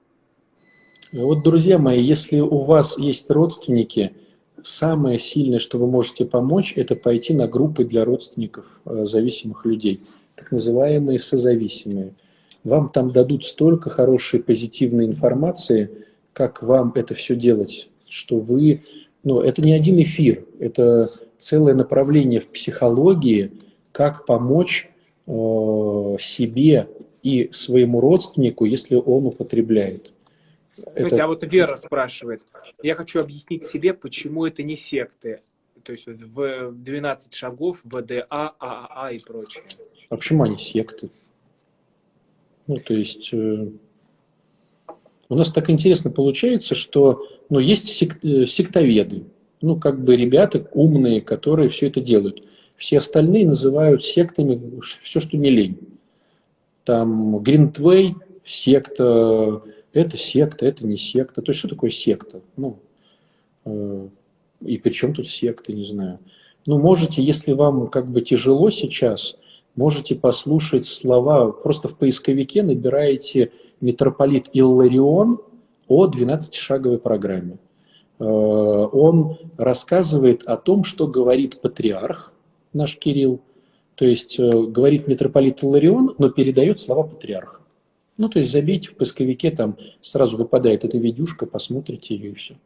Вот, друзья мои, если у вас есть родственники, самое сильное, что вы можете помочь, это пойти на группы для родственников э, зависимых людей, так называемые созависимые. Вам там дадут столько хорошей позитивной информации, как вам это все делать, что вы... Ну, это не один эфир, это целое направление в психологии, как помочь э, себе и своему родственнику, если он употребляет. Это... А вот Вера спрашивает, я хочу объяснить себе, почему это не секты, то есть в 12 шагов, ВДА, ААА и прочее. А почему они секты? Ну, то есть э, у нас так интересно получается, что ну, есть э, сектоведы, ну, как бы ребята умные, которые все это делают. Все остальные называют сектами все, что не лень. Там Гринтвей, секта, это секта, это не секта. То есть, что такое секта? Ну, э, и при чем тут секта, не знаю. Ну, можете, если вам как бы тяжело сейчас, можете послушать слова, просто в поисковике набираете митрополит Илларион о 12-шаговой программе. Э, он рассказывает о том, что говорит патриарх наш Кирилл, то есть э, говорит митрополит Илларион, но передает слова патриарха. Ну, то есть забейте в поисковике, там сразу выпадает эта видюшка, посмотрите ее и все.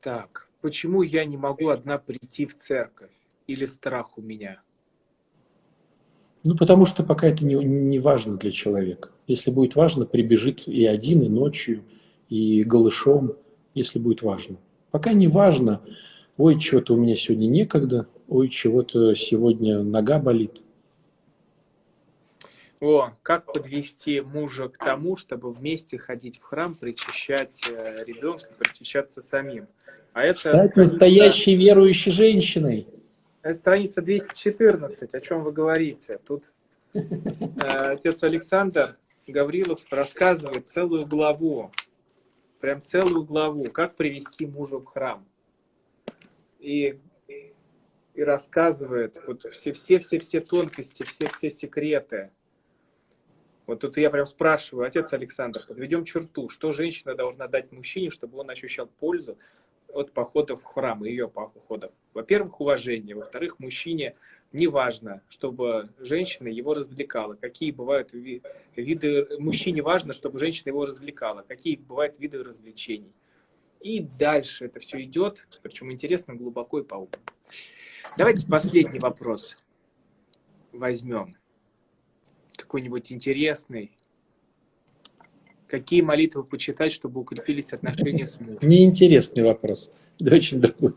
Так, почему я не могу одна прийти в церковь? Или страх у меня? Ну, потому что пока это не, не важно для человека. Если будет важно, прибежит и один, и ночью, и голышом, если будет важно. Пока не важно, ой, что-то у меня сегодня некогда, ой, чего-то сегодня нога болит – о, как подвести мужа к тому, чтобы вместе ходить в храм, причащать э, ребенка, причащаться самим. А это Стать настоящей верующей женщиной. Это страница 214, о чем вы говорите. Тут э, отец Александр Гаврилов рассказывает целую главу, прям целую главу, как привести мужа в храм. И, и рассказывает вот все-все-все тонкости, все-все секреты. Вот тут я прям спрашиваю, отец Александр, подведем черту, что женщина должна дать мужчине, чтобы он ощущал пользу от походов в храм и ее походов. Во-первых, уважение. Во-вторых, мужчине не важно, чтобы женщина его развлекала. Какие бывают виды... Мужчине важно, чтобы женщина его развлекала. Какие бывают виды развлечений. И дальше это все идет, причем интересно, глубоко и по Давайте последний вопрос возьмем какой-нибудь интересный? Какие молитвы почитать, чтобы укрепились отношения с мужем? Неинтересный вопрос. Да очень другой.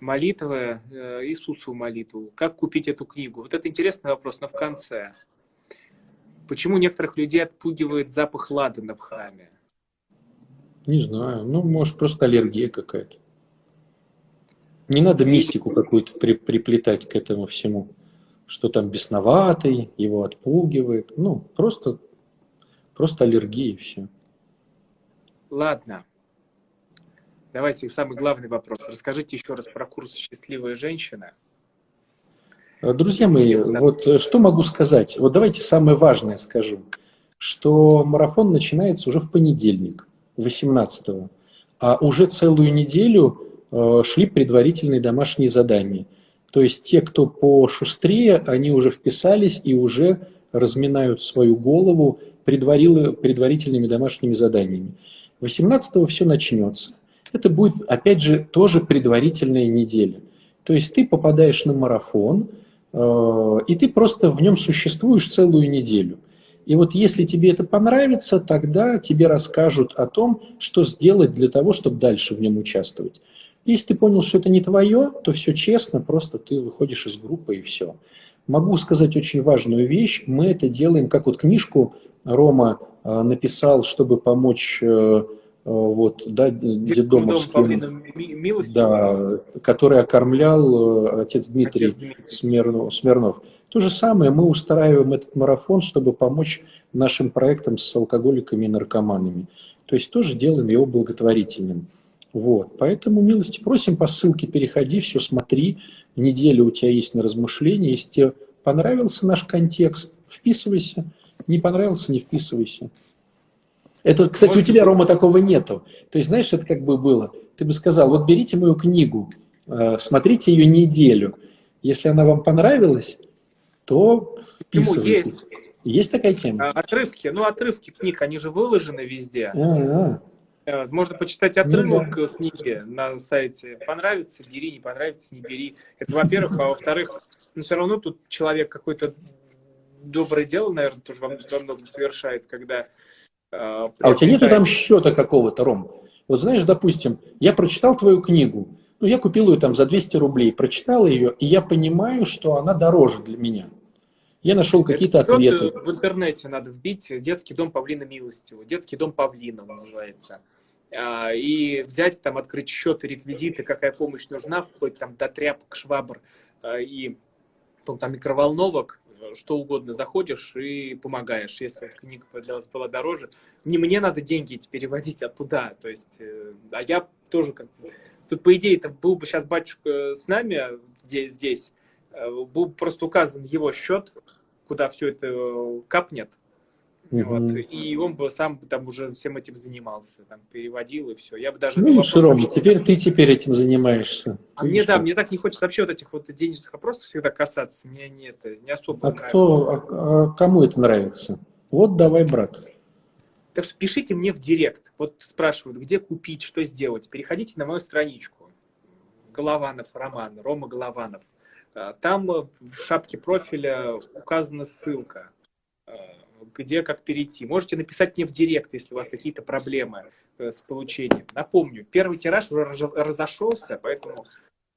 Молитва, э, Иисусу молитву. Как купить эту книгу? Вот это интересный вопрос, но в конце. Почему некоторых людей отпугивает запах ладана в храме? Не знаю. Ну, может, просто аллергия какая-то. Не надо мистику какую-то при, приплетать к этому всему что там бесноватый, его отпугивает. Ну, просто, просто аллергия и все. Ладно. Давайте самый главный вопрос. Расскажите еще раз про курс «Счастливая женщина». Э, друзья мои, вот э, что могу сказать? Вот давайте самое важное скажу, что марафон начинается уже в понедельник. 18 а уже целую неделю э, шли предварительные домашние задания. То есть те, кто пошустрее, они уже вписались и уже разминают свою голову предварительными домашними заданиями. 18 все начнется. Это будет, опять же, тоже предварительная неделя. То есть ты попадаешь на марафон, э, и ты просто в нем существуешь целую неделю. И вот если тебе это понравится, тогда тебе расскажут о том, что сделать для того, чтобы дальше в нем участвовать. Если ты понял, что это не твое, то все честно, просто ты выходишь из группы и все. Могу сказать очень важную вещь. Мы это делаем, как вот книжку Рома э, написал, чтобы помочь э, вот, да, дедомовским, да, который окормлял э, отец Дмитрий, отец Дмитрий. Смирнов, Смирнов. То же самое мы устраиваем этот марафон, чтобы помочь нашим проектам с алкоголиками и наркоманами. То есть тоже делаем его благотворительным. Вот. Поэтому милости просим по ссылке, переходи, все смотри. Неделя у тебя есть на размышление. Если тебе понравился наш контекст, вписывайся. Не понравился, не вписывайся. Это, кстати, Может, у тебя, Рома, такого нету. То есть, знаешь, это как бы было. Ты бы сказал, вот берите мою книгу, э, смотрите ее неделю. Если она вам понравилась, то вписывайтесь. есть? Есть такая тема? А, отрывки. Ну, отрывки книг, они же выложены везде. А-а-а. Э, можно почитать отрывок ну, да. книги на сайте. Понравится, бери, не понравится, не бери. Это, во-первых. А во-вторых, ну, все равно тут человек какое-то доброе дело, наверное, тоже во, многом совершает, когда а, а у тебя нету там счета какого-то, Ром? Вот знаешь, допустим, я прочитал твою книгу, ну, я купил ее там за 200 рублей, прочитал ее, и я понимаю, что она дороже для меня. Я нашел какие-то ответы. В интернете надо вбить «Детский дом Павлина Милостивого», «Детский дом Павлина» называется. А, и взять там, открыть счет и реквизиты, какая помощь нужна, вплоть там до тряпок, швабр а, и там микроволновок, что угодно заходишь и помогаешь, если книга была дороже. Не мне надо деньги переводить, а туда. То есть, э, а я тоже как Тут, по идее, это был бы сейчас батюшка с нами здесь, здесь э, был просто указан его счет, куда все это капнет. Вот, и он бы сам там уже всем этим занимался, там, переводил и все. Я бы даже... Ну, Широм, теперь ты теперь этим занимаешься. А мне, да, мне так не хочется вообще вот этих вот денежных вопросов всегда касаться. Мне не, это, не особо а нравится. Кто, а, а кому это нравится? Вот давай, брат. Так что пишите мне в директ. Вот спрашивают, где купить, что сделать. Переходите на мою страничку. Голованов Роман, Рома Голованов. А, там в шапке профиля указана ссылка где как перейти. Можете написать мне в директ, если у вас какие-то проблемы э, с получением. Напомню, первый тираж уже разошелся, поэтому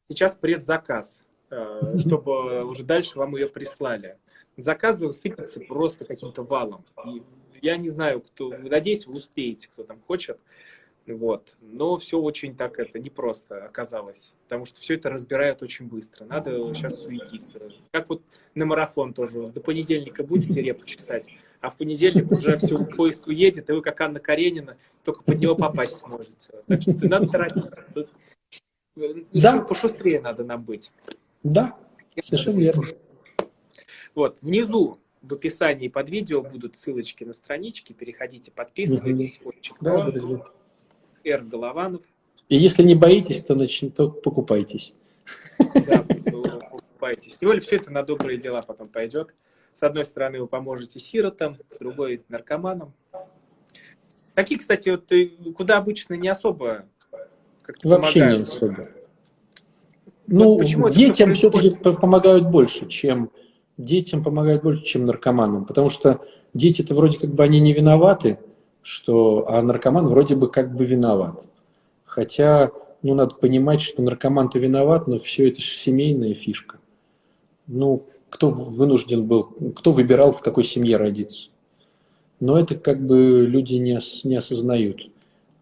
сейчас предзаказ, э, чтобы уже дальше вам ее прислали. Заказы сыпятся просто каким-то валом. И я не знаю, кто, надеюсь, вы успеете, кто там хочет. Вот. Но все очень так это непросто оказалось, потому что все это разбирают очень быстро. Надо сейчас суетиться. Как вот на марафон тоже. До понедельника будете репу чесать, а в понедельник уже все поиск уедет, и вы, как Анна Каренина, только под него попасть сможете. Так что надо торопиться. Тут да. Пошустрее надо нам быть. Да, совершенно верно. Вот, внизу в описании под видео будут ссылочки на странички. Переходите, подписывайтесь. Угу. Очень да. Р. Голованов. И если не боитесь, то, нач... то покупайтесь. Да, покупайтесь. Тем более все это на добрые дела потом пойдет. С одной стороны, вы поможете сиротам, с другой – наркоманам. Такие, кстати, вот ты куда обычно не особо как-то Вообще помогают. не особо. Ну, вот почему детям все-таки помогают больше, чем детям помогают больше, чем наркоманам, потому что дети-то вроде как бы они не виноваты, что, а наркоман вроде бы как бы виноват. Хотя, ну, надо понимать, что наркоман-то виноват, но все это же семейная фишка. Ну, кто вынужден был, кто выбирал, в какой семье родиться. Но это как бы люди не, не осознают.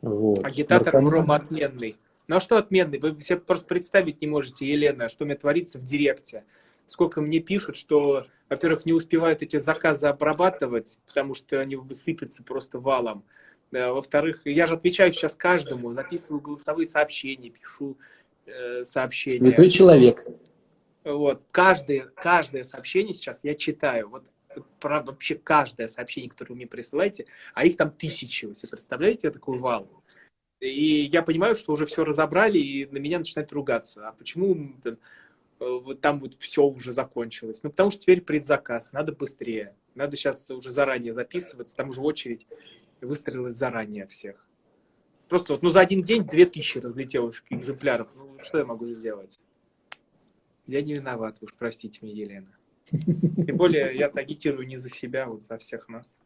Вот. Агитатор Наркоман... Рома отменный. Ну а что отменный? Вы себе просто представить не можете, Елена, что мне творится в директе. Сколько мне пишут, что, во-первых, не успевают эти заказы обрабатывать, потому что они высыпятся просто валом. Во-вторых, я же отвечаю сейчас каждому, записываю голосовые сообщения, пишу э, сообщения. Святой человек. Вот, каждое, каждое сообщение сейчас я читаю. Вот про вообще каждое сообщение, которое вы мне присылаете, а их там тысячи, вы себе представляете такой вал? И я понимаю, что уже все разобрали, и на меня начинают ругаться. А почему там, вот там вот все уже закончилось? Ну, потому что теперь предзаказ, надо быстрее. Надо сейчас уже заранее записываться, там уже очередь выстроилась заранее всех. Просто вот, ну, за один день 2000 разлетелось экземпляров. Ну, что я могу сделать? Я не виноват, вы уж простите меня, Елена. Тем более я агитирую не за себя, а вот за всех нас.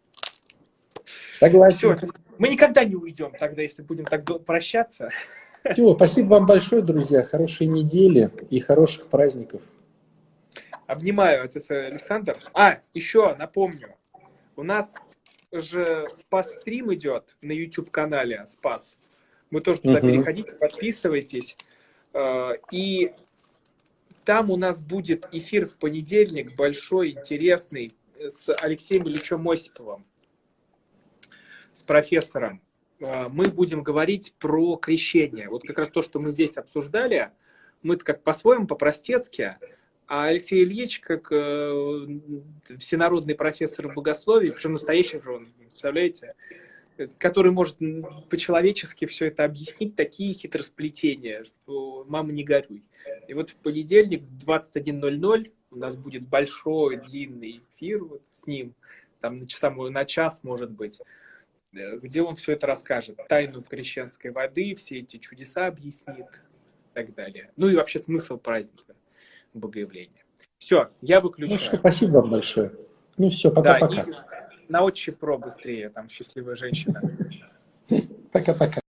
Согласен. Все, мы никогда не уйдем тогда, если будем так прощаться. Все, спасибо вам большое, друзья. Хорошей недели и хороших праздников. Обнимаю, отец Александр. А, еще напомню, у нас же Спас-стрим идет на YouTube-канале Спас. Мы тоже туда uh-huh. переходите, подписывайтесь. Э, и там у нас будет эфир в понедельник, большой, интересный, с Алексеем Ильичем Осиповым, с профессором. Э, мы будем говорить про крещение. Вот как раз то, что мы здесь обсуждали, мы как по-своему, по-простецки, а Алексей Ильич, как э, всенародный профессор богословия, причем настоящий же он, представляете, который может по-человечески все это объяснить, такие хитросплетения, что мама не горюй. И вот в понедельник в 21.00 у нас будет большой длинный эфир вот с ним, там на, часа, на час, может быть, э, где он все это расскажет. Тайну крещенской воды, все эти чудеса объяснит и так далее. Ну и вообще смысл праздника богоявления. Все, я выключаю. Ну спасибо вам большое. Ну все, пока-пока. Да, на отче про быстрее, там счастливая женщина. Пока-пока.